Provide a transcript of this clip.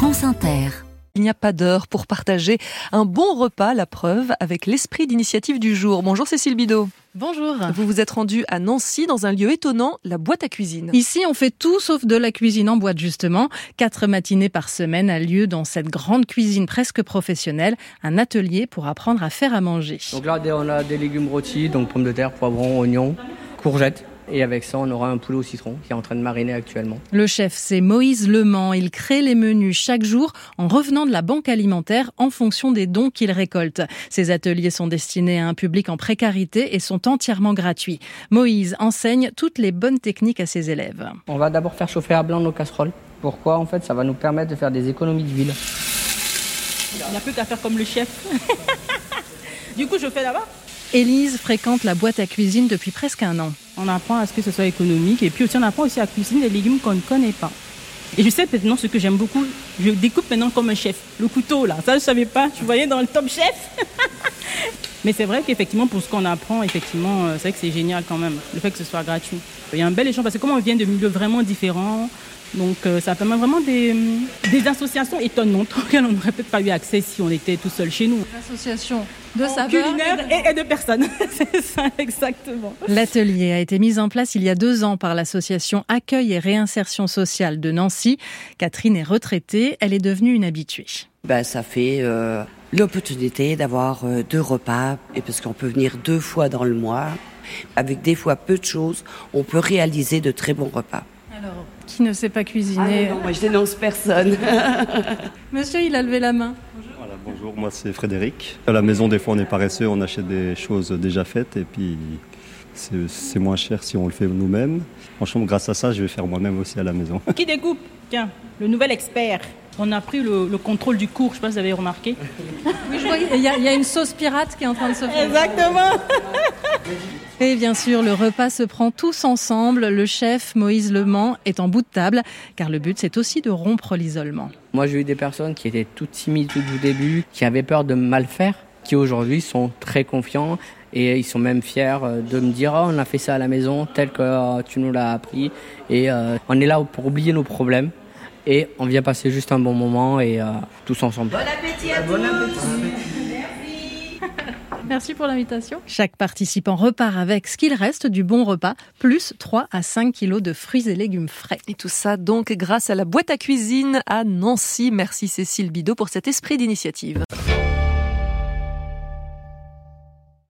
France Inter. Il n'y a pas d'heure pour partager un bon repas, la preuve, avec l'esprit d'initiative du jour. Bonjour Cécile Bidot. Bonjour. Vous vous êtes rendue à Nancy dans un lieu étonnant, la boîte à cuisine. Ici, on fait tout sauf de la cuisine en boîte, justement. Quatre matinées par semaine a lieu dans cette grande cuisine presque professionnelle, un atelier pour apprendre à faire à manger. Donc là, on a des légumes rôtis, donc pommes de terre, poivrons, oignons, courgettes. Et avec ça, on aura un poulet au citron qui est en train de mariner actuellement. Le chef, c'est Moïse Lemans. Il crée les menus chaque jour en revenant de la banque alimentaire en fonction des dons qu'il récolte. Ces ateliers sont destinés à un public en précarité et sont entièrement gratuits. Moïse enseigne toutes les bonnes techniques à ses élèves. On va d'abord faire chauffer à blanc nos casseroles. Pourquoi? En fait, ça va nous permettre de faire des économies d'huile. Il n'y a plus qu'à faire comme le chef. du coup, je fais là-bas. Élise fréquente la boîte à cuisine depuis presque un an. On apprend à ce que ce soit économique et puis aussi on apprend aussi à cuisiner des légumes qu'on ne connaît pas. Et je sais maintenant ce que j'aime beaucoup. Je découpe maintenant comme un chef. Le couteau là, ça je savais pas. Tu voyais dans le top chef? Mais c'est vrai qu'effectivement pour ce qu'on apprend, effectivement, euh, c'est vrai que c'est génial quand même. Le fait que ce soit gratuit. Il y a un bel échange parce que comme on vient de milieux vraiment différents, donc euh, ça permet vraiment des, des associations étonnantes auxquelles on n'aurait peut-être pas eu accès si on était tout seul chez nous. Association de saveurs Culinaire et, et de personnes. c'est ça exactement. L'atelier a été mis en place il y a deux ans par l'association Accueil et Réinsertion Sociale de Nancy. Catherine est retraitée, elle est devenue une habituée. Ben, ça fait euh, l'opportunité d'avoir euh, deux repas, et parce qu'on peut venir deux fois dans le mois, avec des fois peu de choses, on peut réaliser de très bons repas. Alors, qui ne sait pas cuisiner Ah non, moi je dénonce personne. Monsieur, il a levé la main. Voilà, bonjour, moi c'est Frédéric. À la maison, des fois on est paresseux, on achète des choses déjà faites et puis c'est c'est moins cher si on le fait nous-mêmes. Franchement, grâce à ça, je vais faire moi-même aussi à la maison. Qui découpe? Tiens, le nouvel expert. On a pris le, le contrôle du cours, je sais pas si vous avez remarqué. Oui, je vois, il y, a, il y a une sauce pirate qui est en train de se faire. Exactement. Et bien sûr, le repas se prend tous ensemble. Le chef Moïse Lemans est en bout de table, car le but c'est aussi de rompre l'isolement. Moi, j'ai eu des personnes qui étaient toutes timides tout au début, qui avaient peur de mal faire, qui aujourd'hui sont très confiants et ils sont même fiers euh, de me dire oh, on a fait ça à la maison tel que tu nous l'as appris et euh, on est là pour oublier nos problèmes et on vient passer juste un bon moment et euh, tous ensemble. Merci pour l'invitation. Chaque participant repart avec ce qu'il reste du bon repas, plus 3 à 5 kilos de fruits et légumes frais. Et tout ça donc grâce à la boîte à cuisine à Nancy. Merci Cécile Bidot pour cet esprit d'initiative.